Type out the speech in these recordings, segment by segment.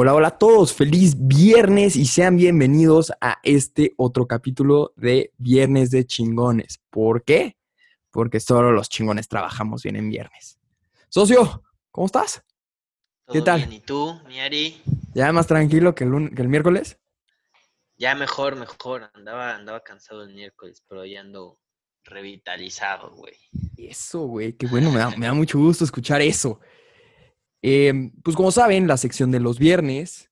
Hola, hola a todos, feliz viernes y sean bienvenidos a este otro capítulo de Viernes de Chingones. ¿Por qué? Porque solo los chingones trabajamos bien en viernes. Socio, ¿cómo estás? ¿Qué tal? Bien. ¿Y tú, Miari? ¿Ya más tranquilo que el, que el miércoles? Ya mejor, mejor. Andaba, andaba cansado el miércoles, pero ya ando revitalizado, güey. Eso, güey, qué bueno, me da, me da mucho gusto escuchar eso. Em, pues como saben, la sección de los viernes,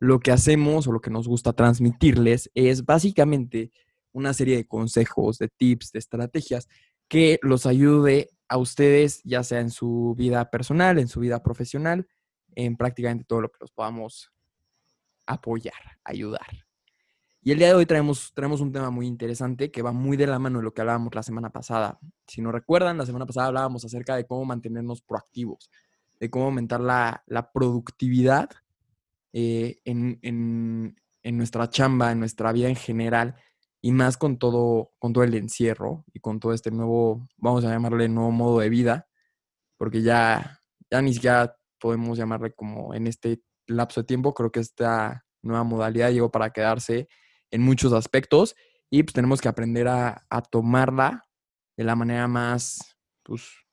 lo que hacemos o lo que nos gusta transmitirles es básicamente una serie de consejos, de tips, de estrategias que los ayude a ustedes, ya sea en su vida personal, en su vida profesional, en prácticamente todo lo que los podamos apoyar, ayudar. Y el día de hoy traemos, traemos un tema muy interesante que va muy de la mano de lo que hablábamos la semana pasada. Si no recuerdan, la semana pasada hablábamos acerca de cómo mantenernos proactivos, de cómo aumentar la, productividad eh, en, nuestra chamba, en nuestra vida en general, y más con todo, con todo el encierro y con todo este nuevo, vamos a llamarle nuevo modo de vida, porque ya, ya ni siquiera podemos llamarle como en este lapso de tiempo, creo que esta nueva modalidad llegó para quedarse en muchos aspectos y pues tenemos que aprender a, a tomarla de la manera más, pues,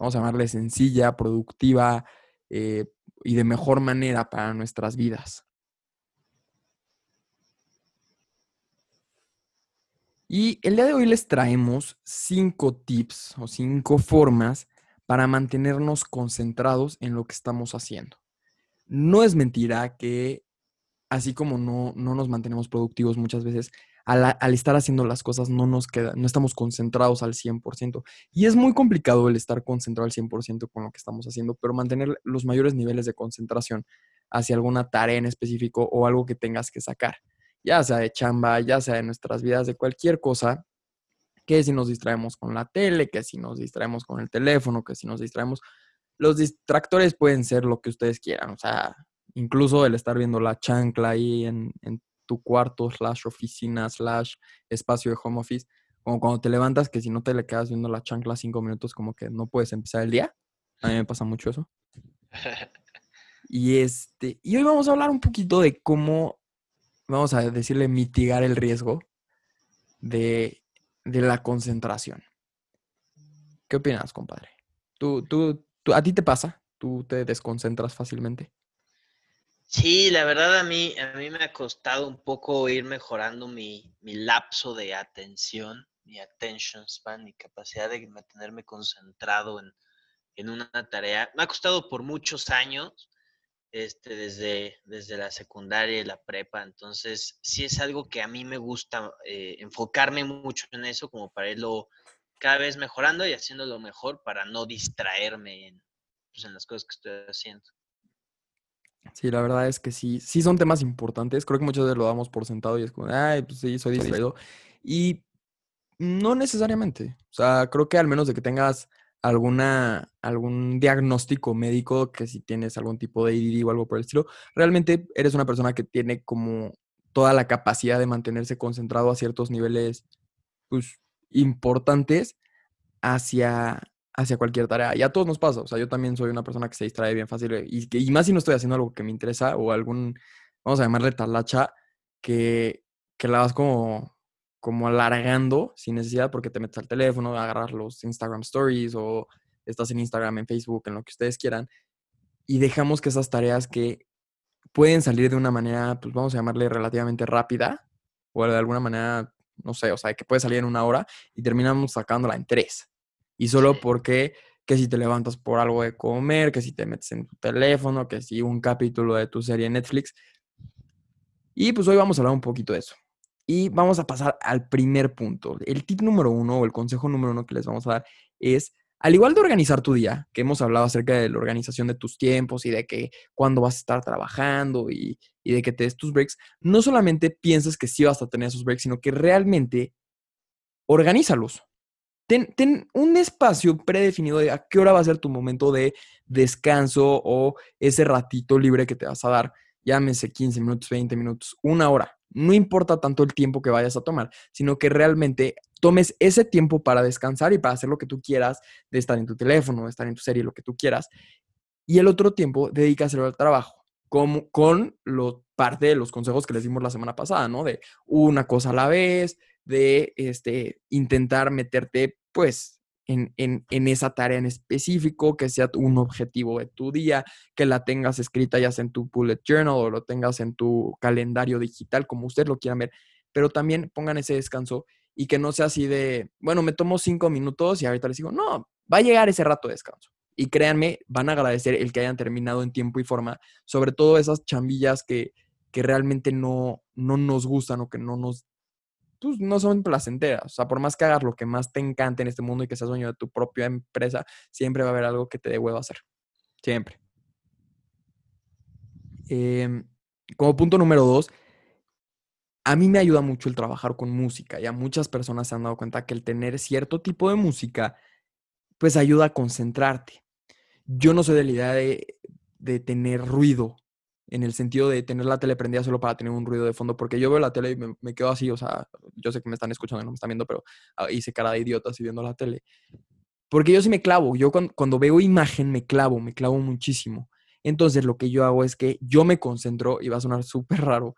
vamos a llamarle sencilla, productiva eh, y de mejor manera para nuestras vidas. Y el día de hoy les traemos cinco tips o cinco formas para mantenernos concentrados en lo que estamos haciendo. No es mentira que así como no, no nos mantenemos productivos muchas veces, al, estar haciendo las cosas no nos queda, no estamos concentrados al 100%. Y es muy complicado el estar concentrado al 100% con lo que estamos haciendo, pero mantener los mayores niveles de concentración hacia alguna tarea en específico o algo que tengas que sacar, ya sea de chamba, ya sea de nuestras vidas, de cualquier cosa, que si nos distraemos con la tele, que si nos distraemos con el teléfono, que si nos distraemos, los distractores pueden ser lo que ustedes quieran, o sea, incluso el estar viendo la chancla ahí en, en tu cuarto, slash oficina, slash espacio de home office, como cuando te levantas, que si no te le quedas viendo la chancla cinco minutos, como que no puedes empezar el día. A mí me pasa mucho eso. Y este, y hoy vamos a hablar un poquito de cómo, vamos a decirle, mitigar el riesgo de, de la concentración. ¿Qué opinas, compadre? ¿Tú, tú, tú, ¿A ti te pasa? ¿Tú te desconcentras fácilmente? Sí, la verdad a mí, a mí me ha costado un poco ir mejorando mi, lapso de atención, mi attention span, mi capacidad de mantenerme concentrado en, una tarea. Me ha costado por muchos años, este, desde, desde la secundaria y la prepa, entonces sí es algo que a mí me gusta eh, enfocarme mucho en eso como para irlo cada vez mejorando y haciéndolo mejor para no distraerme en, pues, en las cosas que estoy haciendo. Sí, la verdad es que sí, sí son temas importantes. Creo que muchas veces lo damos por sentado y es como, ay, pues sí, soy distraído. Y no necesariamente. O sea, creo que al menos de que tengas alguna, algún diagnóstico médico, que si tienes algún tipo de ADD o algo por el estilo, realmente eres una persona que tiene como toda la capacidad de mantenerse concentrado a ciertos niveles, pues, importantes hacia, hacia cualquier tarea. Y a todos nos pasa. O sea, yo también soy una persona que se distrae bien fácil. Eh, y, más si no estoy haciendo algo que me interesa o algún, vamos a llamarle talacha, que, que la vas como, como alargando sin necesidad porque te metes al teléfono, agarras los Instagram Stories o estás en Instagram, en Facebook, en lo que ustedes quieran. Y dejamos que esas tareas que pueden salir de una manera, pues vamos a llamarle relativamente rápida o de alguna manera, no sé, o sea, que puede salir en una hora y terminamos sacándola en tres. Y solo porque que si te levantas por algo de comer, que si te metes en tu teléfono, que si un capítulo de tu serie Netflix. Y pues hoy vamos a hablar un poquito de eso. Y vamos a pasar al primer punto. El tip número uno o el consejo número uno que les vamos a dar es, al igual de organizar tu día, que hemos hablado acerca de la organización de tus tiempos y de que cuándo vas a estar trabajando y, y de que te des tus breaks, no solamente pienses que sí vas a tener esos breaks, sino que realmente organízalos. Ten, un espacio predefinido de a qué hora va a ser tu momento de descanso o ese ratito libre que te vas a dar. Llámese 15 minutos, 20 minutos, una hora. No importa tanto el tiempo que vayas a tomar, sino que realmente tomes ese tiempo para descansar y para hacer lo que tú quieras, de estar en tu teléfono, de estar en tu serie, lo que tú quieras. Y el otro tiempo dedícaselo al trabajo. como, con lo, parte de los consejos que les dimos la semana pasada, ¿no? De una cosa a la vez, de este, intentar meterte, pues, en, en, en, esa tarea en específico, que sea un objetivo de tu día, que la tengas escrita ya sea en tu bullet journal o lo tengas en tu calendario digital, como ustedes lo quieran ver, pero también pongan ese descanso y que no sea así de, bueno, me tomo cinco minutos y ahorita les digo, no, va a llegar ese rato de descanso. Y créanme, van a agradecer el que hayan terminado en tiempo y forma, sobre todo esas chambillas que, que realmente no, no nos gustan o que no nos pues, no son placenteras. O sea, por más que hagas lo que más te encante en este mundo y que seas dueño de tu propia empresa, siempre va a haber algo que te dé hacer. Siempre. Em, como punto número dos, a mí me ayuda mucho el trabajar con música y a muchas personas se han dado cuenta que el tener cierto tipo de música, pues ayuda a concentrarte yo no soy de la idea de, tener ruido, en el sentido de tener la tele prendida solo para tener un ruido de fondo, porque yo veo la tele y me, quedo así, o sea, yo sé que me están escuchando, no me están viendo, pero ah, hice cara de idiota así viendo la tele. Porque yo sí me clavo, yo cuando, veo imagen me clavo, me clavo muchísimo. Entonces lo que yo hago es que yo me concentro, y va a sonar súper raro,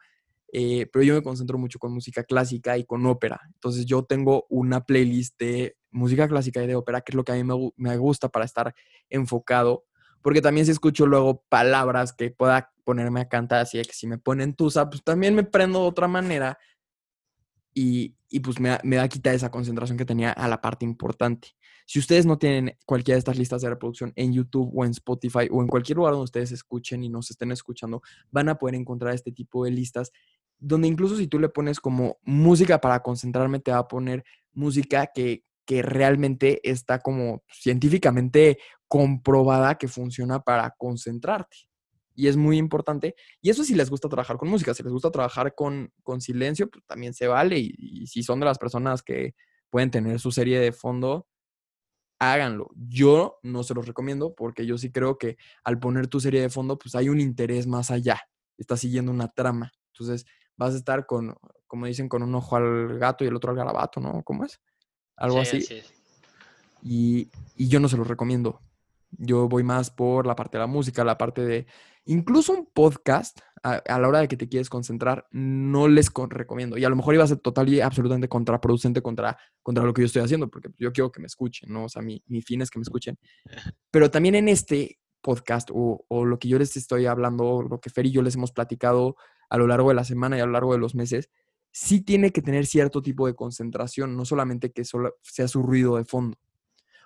eh, pero yo me concentro mucho con música clásica y con ópera. Entonces yo tengo una playlist de música clásica y de ópera, que es lo que a mí me, gusta para estar enfocado, porque también si escucho luego palabras que pueda ponerme a cantar, así que si me ponen tusa, pues también me prendo de otra manera y, pues me, me da quitar esa concentración que tenía a la parte importante. Si ustedes no tienen cualquiera de estas listas de reproducción en YouTube o en Spotify o en cualquier lugar donde ustedes escuchen y nos estén escuchando, van a poder encontrar este tipo de listas donde incluso si tú le pones como música para concentrarme, te va a poner música que, que realmente está como científicamente comprobada que funciona para concentrarte. Y es muy importante. Y eso si les gusta trabajar con música, si les gusta trabajar con, con silencio, pues también se vale. Y, y, si son de las personas que pueden tener su serie de fondo, háganlo. Yo no se los recomiendo porque yo sí creo que al poner tu serie de fondo, pues hay un interés más allá. Estás siguiendo una trama. Entonces, vas a estar con, como dicen, con un ojo al gato y el otro al garabato, ¿no? ¿Cómo es? Algo así. Y, y, yo no se los recomiendo. Yo voy más por la parte de la música, la parte de... Incluso un podcast, a, la hora de que te quieres concentrar, no les recomiendo. Y a lo mejor iba a ser total y absolutamente contraproducente contra, contra lo que yo estoy haciendo, porque yo quiero que me escuchen, ¿no? O sea, mi, mi fin es que me escuchen. Pero también en este podcast o, o, lo que yo les estoy hablando, lo que Fer y yo les hemos platicado a lo largo de la semana y a lo largo de los meses, sí tiene que tener cierto tipo de concentración, no solamente que solo sea su ruido de fondo,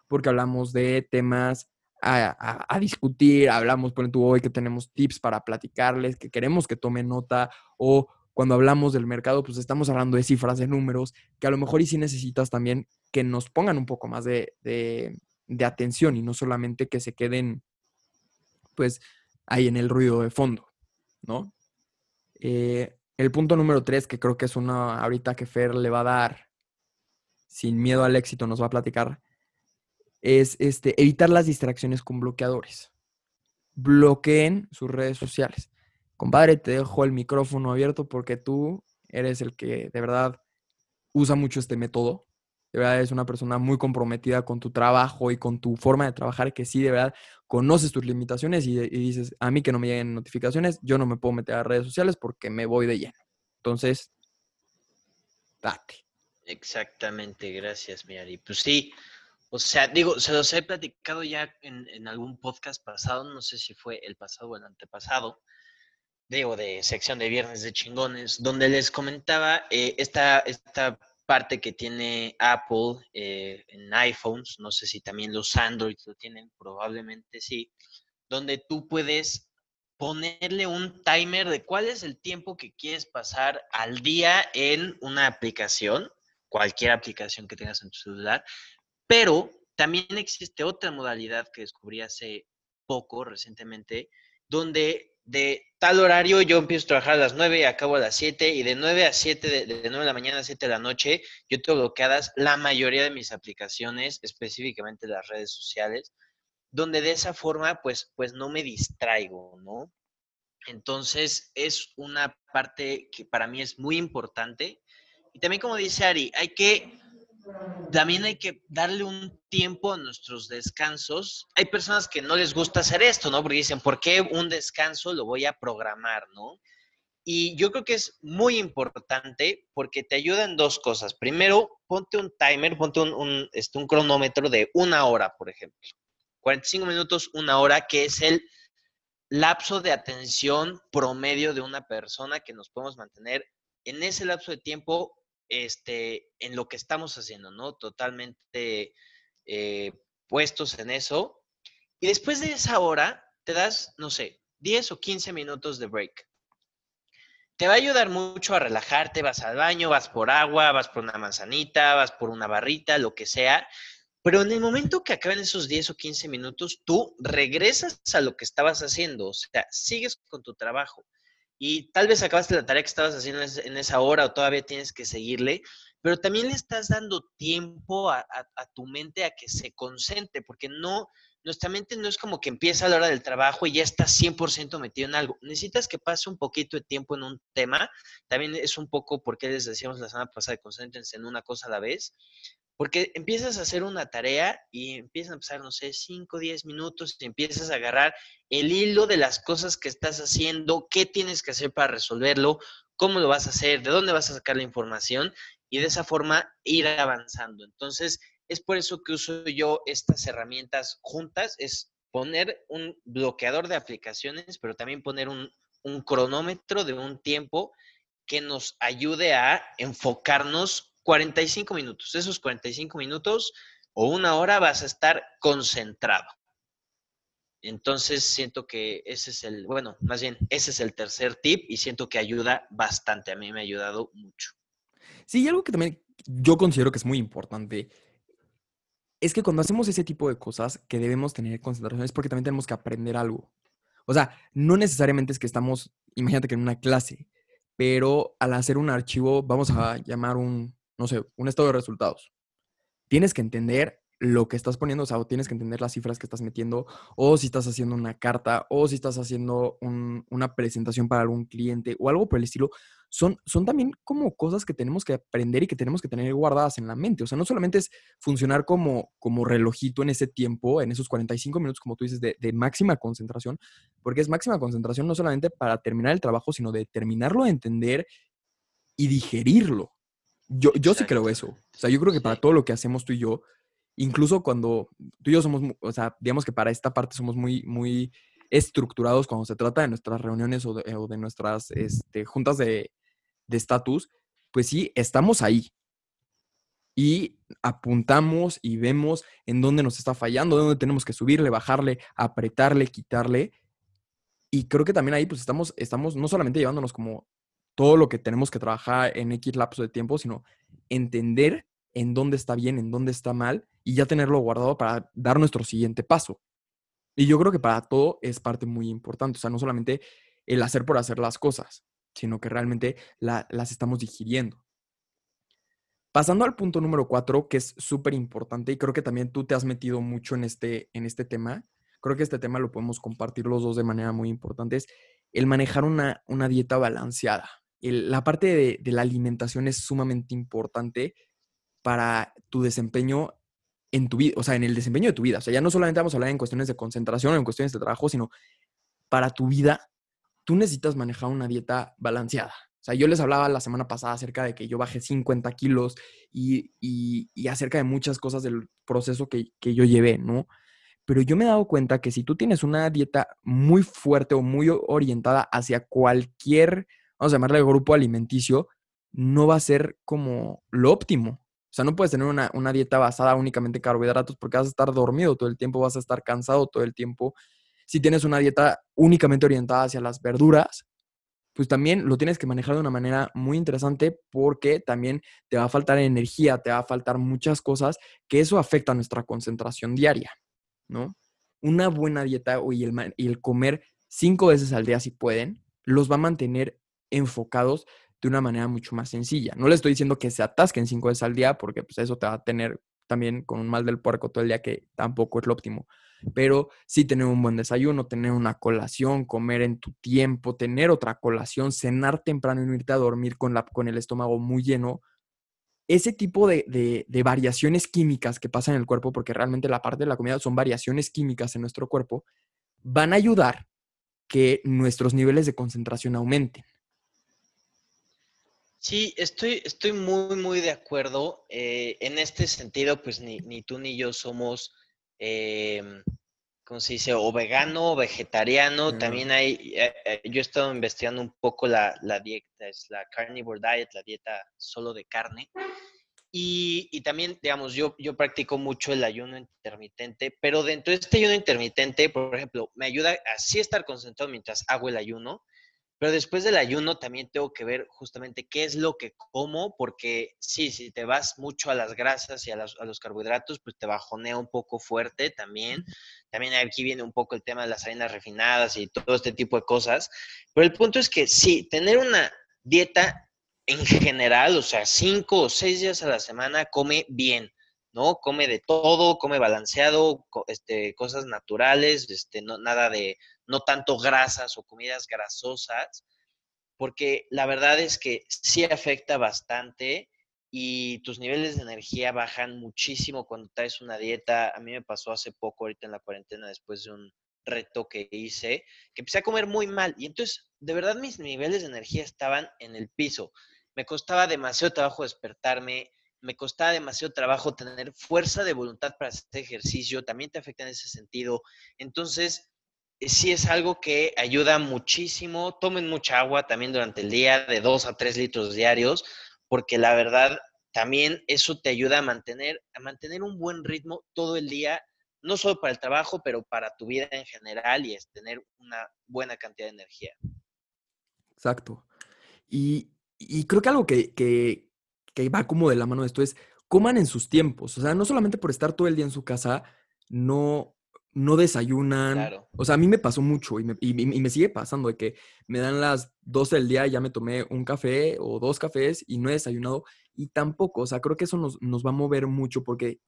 porque hablamos de temas a, discutir, hablamos, por ejemplo, hoy que tenemos tips para platicarles, que queremos que tomen nota, o cuando hablamos del mercado, pues estamos hablando de cifras, de números, que a lo mejor y sí necesitas también que nos pongan un poco más de, de atención y no solamente que se queden, pues, ahí en el ruido de fondo, ¿no? Eh, el punto número tres, que creo que es una ahorita que Fer le va a dar sin miedo al éxito, nos va a platicar, es este, evitar las distracciones con bloqueadores. Bloqueen sus redes sociales. Compadre, te dejo el micrófono abierto porque tú eres el que de verdad usa mucho este método de verdad eres una persona muy comprometida con tu trabajo y con tu forma de trabajar, que sí, de verdad, conoces tus limitaciones y, dices, a mí que no me lleguen notificaciones, yo no me puedo meter a redes sociales porque me voy de lleno. Entonces, date. Exactamente, gracias, Miari. Pues sí, o sea, digo, se los he platicado ya en, algún podcast pasado, no sé si fue el pasado o el antepasado, digo, de sección de viernes de chingones, donde les comentaba eh, esta, esta parte que tiene Apple eh, en iPhones, no sé si también los Androids lo tienen, probablemente sí, donde tú puedes ponerle un timer de cuál es el tiempo que quieres pasar al día en una aplicación, cualquier aplicación que tengas en tu celular, pero también existe otra modalidad que descubrí hace poco, recientemente, donde de tal horario yo empiezo a trabajar a las 9 y acabo a las 7 y de 9 a 7, de, de 9 de la mañana a 7 de la noche, yo tengo bloqueadas la mayoría de mis aplicaciones, específicamente las redes sociales, donde de esa forma pues, pues no me distraigo, ¿no? Entonces es una parte que para mí es muy importante. Y también como dice Ari, hay que también hay que darle un tiempo a nuestros descansos. Hay personas que no les gusta hacer esto, ¿no? Porque dicen, ¿por qué un descanso lo voy a programar, ¿no? Y yo creo que es muy importante porque te ayuda en dos cosas. Primero, ponte un timer, ponte un, este, un cronómetro de una hora, por ejemplo. 45 minutos, una hora, que es el lapso de atención promedio de una persona que nos podemos mantener en ese lapso de tiempo este, en lo que estamos haciendo, ¿no? Totalmente eh, puestos en eso. Y después de esa hora, te das, no sé, 10 o 15 minutos de break. Te va a ayudar mucho a relajarte, vas al baño, vas por agua, vas por una manzanita, vas por una barrita, lo que sea. Pero en el momento que acaben esos 10 o 15 minutos, tú regresas a lo que estabas haciendo, o sea, sigues con tu trabajo. Y tal vez acabaste la tarea que estabas haciendo en esa hora o todavía tienes que seguirle, pero también le estás dando tiempo a, tu mente a que se concentre, porque no, nuestra mente no es como que empieza a la hora del trabajo y ya está 100% metido en algo. Necesitas que pase un poquito de tiempo en un tema. También es un poco porque les decíamos la semana pasada, concéntrense en una cosa a la vez. Porque empiezas a hacer una tarea y empiezan a pasar, no sé, 5, 10 minutos y empiezas a agarrar el hilo de las cosas que estás haciendo, qué tienes que hacer para resolverlo, cómo lo vas a hacer, de dónde vas a sacar la información y de esa forma ir avanzando. Entonces, es por eso que uso yo estas herramientas juntas, es poner un bloqueador de aplicaciones, pero también poner un, cronómetro de un tiempo que nos ayude a enfocarnos 45 minutos. Esos 45 minutos o una hora vas a estar concentrado. Entonces siento que ese es el, bueno, más bien, ese es el tercer tip y siento que ayuda bastante. A mí me ha ayudado mucho. Sí, y algo que también yo considero que es muy importante es que cuando hacemos ese tipo de cosas que debemos tener concentración es porque también tenemos que aprender algo. O sea, no necesariamente es que estamos, imagínate que en una clase, pero al hacer un archivo, vamos a llamar un, no sé, un estado de resultados. Tienes que entender lo que estás poniendo, o sea, o tienes que entender las cifras que estás metiendo, o si estás haciendo una carta, o si estás haciendo una presentación para algún cliente, o algo por el estilo, son, son también como cosas que tenemos que aprender y que tenemos que tener guardadas en la mente. O sea, no solamente es funcionar como, como relojito en ese tiempo, en esos 45 minutos, como tú dices, de, de máxima concentración, porque es máxima concentración no solamente para terminar el trabajo, sino de terminarlo de entender y digerirlo. Yo, yo sí creo eso. O sea, yo creo que para todo lo que hacemos tú y yo, incluso cuando tú y yo somos, o sea, digamos que para esta parte somos muy, muy estructurados cuando se trata de nuestras reuniones o de, nuestras este, juntas de estatus, pues sí, estamos ahí. Y apuntamos y vemos en dónde nos está fallando, dónde tenemos que subirle, bajarle, apretarle, quitarle. Y creo que también ahí pues estamos, estamos no solamente llevándonos como todo lo que tenemos que trabajar en X lapso de tiempo, sino entender en dónde está bien, en dónde está mal y ya tenerlo guardado para dar nuestro siguiente paso. Y yo creo que para todo es parte muy importante, o sea, no solamente el hacer por hacer las cosas, sino que realmente las estamos digiriendo. Pasando al punto número cuatro, que es súper importante y creo que también tú te has metido mucho en este, en este tema, creo que este tema lo podemos compartir los dos de manera muy importante, es el manejar una, una dieta balanceada. La parte de, la alimentación es sumamente importante para tu desempeño en tu vida, o sea, en el desempeño de tu vida. O sea, ya no solamente vamos a hablar en cuestiones de concentración o en cuestiones de trabajo, sino para tu vida, tú necesitas manejar una dieta balanceada. O sea, yo les hablaba la semana pasada acerca de que yo bajé 50 kilos y, y, acerca de muchas cosas del proceso que, que yo llevé, ¿no? Pero yo me he dado cuenta que si tú tienes una dieta muy fuerte o muy orientada hacia cualquier, vamos a llamarle grupo alimenticio, no va a ser como lo óptimo. O sea, no puedes tener una, dieta basada únicamente en carbohidratos porque vas a estar dormido todo el tiempo, vas a estar cansado todo el tiempo. Si tienes una dieta únicamente orientada hacia las verduras, pues también lo tienes que manejar de una manera muy interesante porque también te va a faltar energía, te va a faltar muchas cosas que eso afecta a nuestra concentración diaria, ¿no? Una buena dieta y y el comer cinco veces al día si pueden, los va a mantener enfocados de una manera mucho más sencilla. No le estoy diciendo que se atasquen cinco veces al día, porque pues, eso te va a tener también con un mal del puerco todo el día, que tampoco es lo óptimo. Pero sí tener un buen desayuno, tener una colación, comer en tu tiempo, tener otra colación, cenar temprano y no irte a dormir con, la, con el estómago muy lleno, ese tipo de, de, variaciones químicas que pasan en el cuerpo, porque realmente la parte de la comida son variaciones químicas en nuestro cuerpo, van a ayudar que nuestros niveles de concentración aumenten. Sí, estoy, estoy muy, muy de acuerdo. Eh, en este sentido, pues ni, ni, tú ni yo somos, eh, ¿cómo se dice? O vegano o vegetariano. También hay, eh, eh, yo he estado investigando un poco la, la, dieta, es la carnivore diet, la dieta solo de carne. Y, y, también, digamos, yo, yo practico mucho el ayuno intermitente, pero dentro de este ayuno intermitente, por ejemplo, me ayuda a así estar concentrado mientras hago el ayuno, pero después del ayuno también tengo que ver justamente qué es lo que como, porque sí, si te vas mucho a las grasas y a, los carbohidratos, pues te bajonea un poco fuerte también. También aquí viene un poco el tema de las harinas refinadas y todo este tipo de cosas. Pero el punto es que sí, tener una dieta en general, o sea, cinco o seis días a la semana, come bien. ¿no? Come de todo, come balanceado, este, cosas naturales, este, no, nada de, no tanto grasas o comidas grasosas, porque la verdad es que sí afecta bastante y tus niveles de energía bajan muchísimo cuando traes una dieta. A mí me pasó hace poco, ahorita en la cuarentena, después de un reto que hice, que empecé a comer muy mal y entonces, de verdad, mis niveles de energía estaban en el piso. Me costaba demasiado trabajo despertarme, me costaba demasiado trabajo tener fuerza de voluntad para hacer ejercicio, también te afecta en ese sentido. Entonces, sí es algo que ayuda muchísimo. Tomen mucha agua también durante el día, de 2 a 3 litros diarios, porque la verdad también eso te ayuda a mantener, a mantener un buen ritmo todo el día, no solo para el trabajo, pero para tu vida en general y es tener una buena cantidad de energía. Exacto. Y, creo que algo que, que va como de la mano de esto es coman en sus tiempos. O sea, no solamente por estar todo el día en su casa, no, no desayunan. O sea, a mí me pasó mucho y me, y, me, sigue pasando de que me dan las 12 del día y ya me tomé un café o dos cafés y no he desayunado. Y tampoco, o sea, creo que eso nos, nos va a mover mucho porque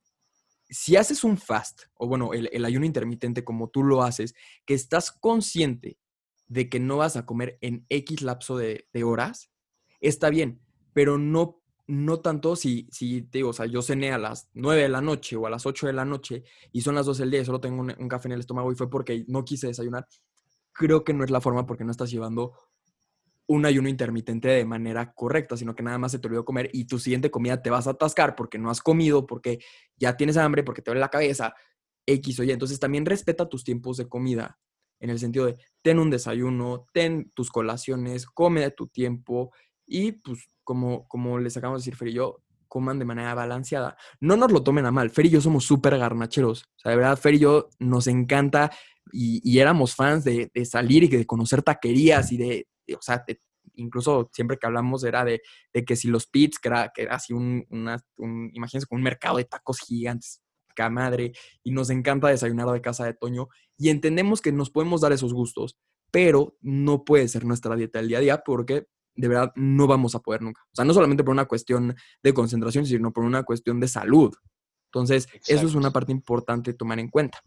si haces un fast, o bueno, el, el, ayuno intermitente como tú lo haces, que estás consciente de que no vas a comer en X lapso de, de horas, está bien, pero no no tanto si, si te digo, o sea, yo cené a las 9 de la noche o a las 8 de la noche y son las 12 del día y solo tengo un, café en el estómago y fue porque no quise desayunar, creo que no es la forma porque no estás llevando un ayuno intermitente de manera correcta, sino que nada más se te olvidó comer y tu siguiente comida te vas a atascar porque no has comido, porque ya tienes hambre, porque te duele la cabeza, X o Y. Entonces también respeta tus tiempos de comida en el sentido de ten un desayuno, ten tus colaciones, come a tu tiempo y pues como, como les acabamos de decir Fer y yo, coman de manera balanceada. No nos lo tomen a mal. Fer y yo somos súper garnacheros. O sea, de verdad, Fer y yo nos encanta y, éramos fans de, salir y de conocer taquerías y de, o sea, incluso siempre que hablamos era de, que si los pits, que era, que era así un, un, imagínense, con un mercado de tacos gigantes, madre, y nos encanta desayunar de casa de Toño y entendemos que nos podemos dar esos gustos, pero no puede ser nuestra dieta del día a día porque de verdad no vamos a poder nunca. O sea, no solamente por una cuestión de concentración, sino por una cuestión de salud. Entonces, eso es una parte importante tomar en cuenta.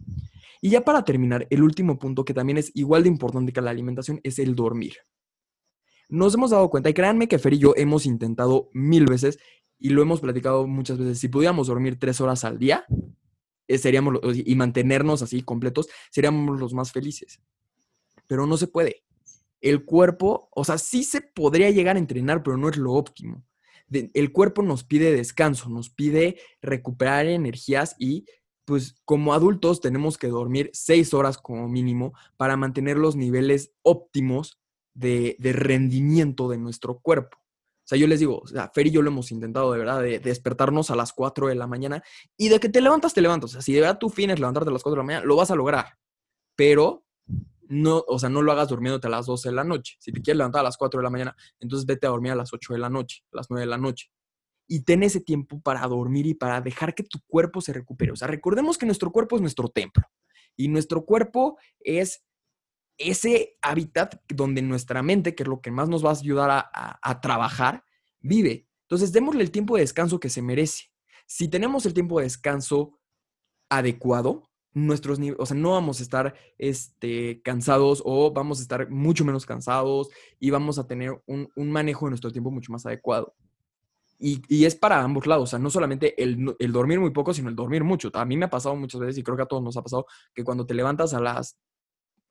Y ya para terminar, el último punto que también es igual de importante que la alimentación es el dormir. Nos hemos dado cuenta, y créanme que Fer y yo hemos intentado mil veces y lo hemos platicado muchas veces, si pudiéramos dormir tres horas al día eh, seríamos, y mantenernos así completos, seríamos los más felices. Pero no se puede el cuerpo, o sea, sí se podría llegar a entrenar, pero no es lo óptimo. el cuerpo nos pide descanso, nos pide recuperar energías y pues como adultos tenemos que dormir seis horas como mínimo para mantener los niveles óptimos de, rendimiento de nuestro cuerpo. O sea, yo les digo, o sea, Fer y yo lo hemos intentado de verdad, de, despertarnos a las 4 de la mañana y de que te levantas, te levantas. O sea, si de verdad tu fin es levantarte a las 4 de la mañana, lo vas a lograr. Pero no, o sea, no lo hagas durmiéndote a las 12 de la noche. Si te quieres levantar a las 4 de la mañana, entonces vete a dormir a las 8 de la noche, a las 9 de la noche. Y ten ese tiempo para dormir y para dejar que tu cuerpo se recupere. O sea, recordemos que nuestro cuerpo es nuestro templo. Y nuestro cuerpo es ese hábitat donde nuestra mente, que es lo que más nos va a ayudar a, a trabajar, vive. Entonces, démosle el tiempo de descanso que se merece. Si tenemos el tiempo de descanso adecuado, nuestros niveles, o sea, no vamos a estar este, cansados o vamos a estar mucho menos cansados y vamos a tener un, manejo de nuestro tiempo mucho más adecuado. Y, es para ambos lados, o sea, no solamente el, el, dormir muy poco, sino el dormir mucho. A mí me ha pasado muchas veces, y creo que a todos nos ha pasado, que cuando te levantas a las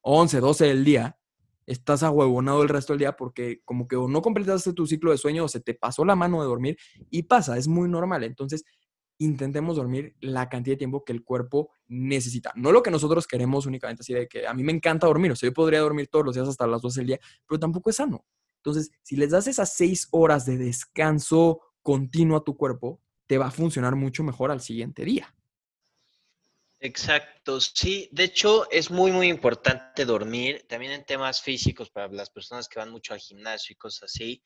11, 12 del día, estás ahuevonado el resto del día porque como que no completaste tu ciclo de sueño o se te pasó la mano de dormir y pasa, es muy normal. Entonces, intentemos dormir la cantidad de tiempo que el cuerpo necesita. No lo que nosotros queremos únicamente, así de que a mí me encanta dormir, o sea, yo podría dormir todos los días hasta las 12 del día, pero tampoco es sano. Entonces, si les das esas 6 horas de descanso continuo a tu cuerpo, te va a funcionar mucho mejor al siguiente día. Exacto, sí. De hecho, es muy, muy importante dormir, también en temas físicos para las personas que van mucho al gimnasio y cosas así,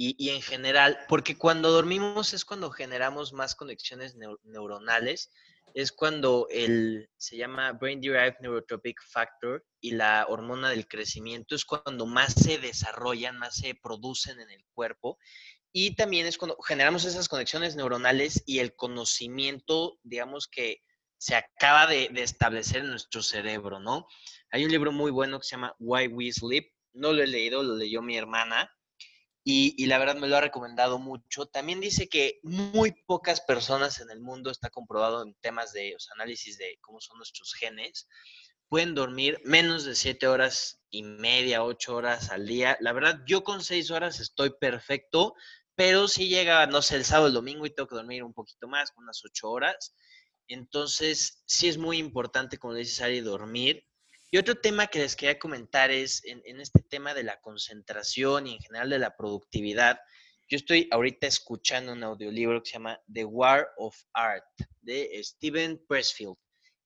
y, en general, porque cuando dormimos es cuando generamos más conexiones neuronales, es cuando el, se llama Brain Derived Neurotropic Factor y la hormona del crecimiento es cuando más se desarrollan, más se producen en el cuerpo y también es cuando generamos esas conexiones neuronales y el conocimiento, digamos que se acaba de, establecer en nuestro cerebro, ¿no? Hay un libro muy bueno que se llama Why We Sleep. No lo he leído, lo leyó mi hermana. Y, la verdad me lo ha recomendado mucho. También dice que muy pocas personas en el mundo, está comprobado en temas de análisis de cómo son nuestros genes, pueden dormir menos de siete horas y media, ocho horas al día. La verdad, yo con seis horas estoy perfecto pero si llega, no sé, el sábado, el domingo y tengo que dormir un poquito más, unas ocho horas. Entonces, sí es muy importante, como dices, Ari, dormir. Y otro tema que les quería comentar es en, este tema de la concentración y en general de la productividad. Yo estoy ahorita escuchando un audiolibro que se llama The War of Art de Steven Pressfield.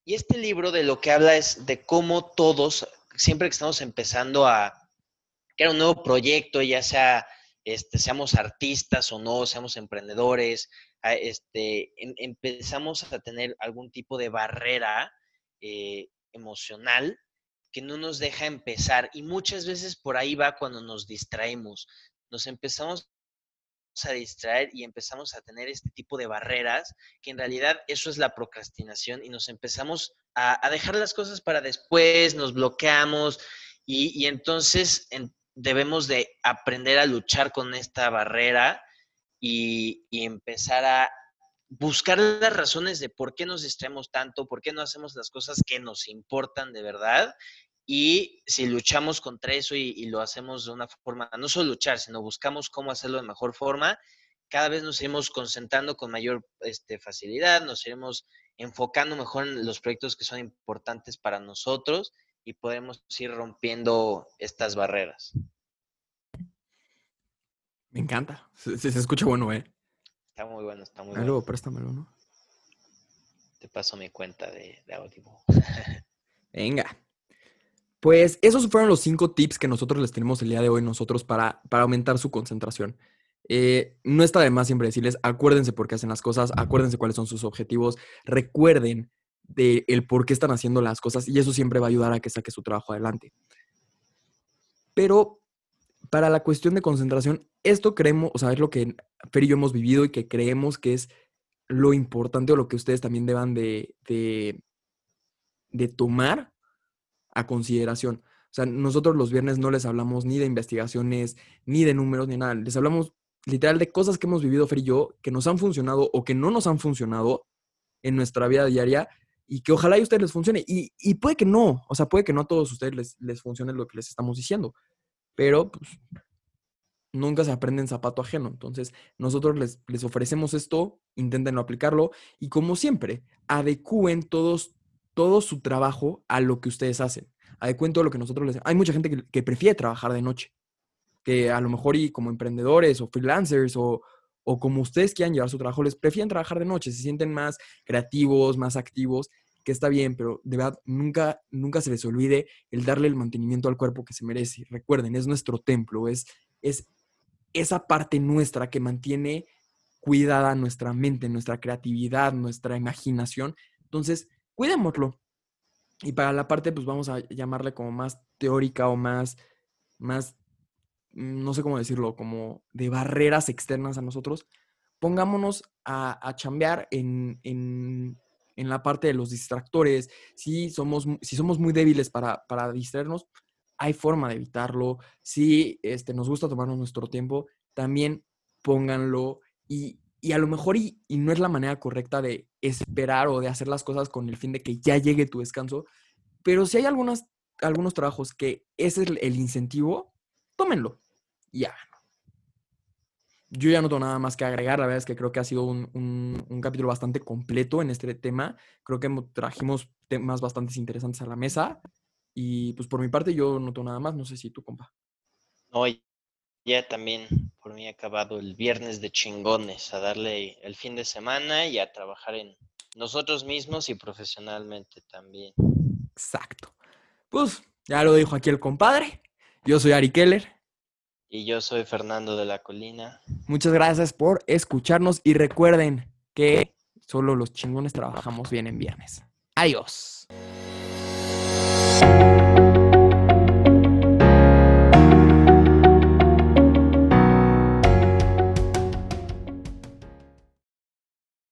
Y este libro de lo que habla es de cómo todos, siempre que estamos empezando a crear un nuevo proyecto, ya sea este, seamos artistas o no, seamos emprendedores, este, em, empezamos a tener algún tipo de barrera eh, emocional que no nos deja empezar. Y muchas veces por ahí va cuando nos distraemos. Nos empezamos a distraer y empezamos a tener este tipo de barreras, que en realidad eso es la procrastinación y nos empezamos a, dejar las cosas para después, nos bloqueamos y, entonces debemos de aprender a luchar con esta barrera y, empezar a buscar las razones de por qué nos distraemos tanto, por qué no hacemos las cosas que nos importan de verdad. Y si luchamos contra eso y, lo hacemos de una forma, no solo luchar, sino buscamos cómo hacerlo de mejor forma, cada vez nos iremos concentrando con mayor este, facilidad, nos iremos enfocando mejor en los proyectos que son importantes para nosotros y podemos ir rompiendo estas barreras. Me encanta. Se, se, escucha bueno, ¿eh? Está muy bueno, está muy bueno. préstamelo, ¿no? Te paso mi cuenta de, de Venga. Pues esos fueron los cinco tips que nosotros les tenemos el día de hoy nosotros para, para aumentar su concentración. Eh, no está de más siempre decirles, acuérdense por qué hacen las cosas, acuérdense cuáles son sus objetivos, recuerden de el por qué están haciendo las cosas y eso siempre va a ayudar a que saque su trabajo adelante. Pero para la cuestión de concentración, esto creemos, o sea, es lo que Fer y yo hemos vivido y que creemos que es lo importante o lo que ustedes también deban de, de, tomar a consideración. O sea, nosotros los viernes no les hablamos ni de investigaciones, ni de números, ni nada. Les hablamos literal de cosas que hemos vivido Fer y yo, que nos han funcionado o que no nos han funcionado en nuestra vida diaria y que ojalá a ustedes les funcione. Y, puede que no, o sea, puede que no a todos ustedes les, les funcione lo que les estamos diciendo, pero pues nunca se aprende en zapato ajeno. Entonces, nosotros les, les ofrecemos esto, intenten aplicarlo y como siempre, adecúen todos, todo su trabajo a lo que ustedes hacen. Adecúen todo lo que nosotros les... Hay mucha gente que, que prefiere trabajar de noche, que a lo mejor y como emprendedores o freelancers o, o como ustedes quieran llevar su trabajo, les prefieren trabajar de noche, se sienten más creativos, más activos que está bien, pero de verdad nunca, nunca se les olvide el darle el mantenimiento al cuerpo que se merece. Recuerden, es nuestro templo, es, es esa parte nuestra que mantiene cuidada nuestra mente, nuestra creatividad, nuestra imaginación. Entonces, cuidémoslo. Y para la parte, pues vamos a llamarle como más teórica o más, más, no sé cómo decirlo, como de barreras externas a nosotros, pongámonos a, a chambear en, en en la parte de los distractores, si somos, si somos muy débiles para, para distraernos, hay forma de evitarlo. Si este, nos gusta tomarnos nuestro tiempo, también pónganlo Y, y a lo mejor y, no es la manera correcta de esperar o de hacer las cosas con el fin de que ya llegue tu descanso, pero si hay algunas, algunos trabajos que ese es el, el incentivo, tómenlo y háganlo. Yo ya no tengo nada más que agregar, la verdad es que creo que ha sido un, un- un capítulo bastante completo en este tema, creo que mo- trajimos temas bastante interesantes a la mesa y pues por mi parte yo no tengo nada más, no sé si tú, compa. No, ya también por mí ha acabado el viernes de chingones, a darle el fin de semana y a trabajar en nosotros mismos y profesionalmente también. Exacto. Pues ya lo dijo aquí el compadre, yo soy Ari Keller. Y yo soy Fernando de la Colina. Muchas gracias por escucharnos y recuerden que solo los chingones trabajamos bien en viernes. Adiós.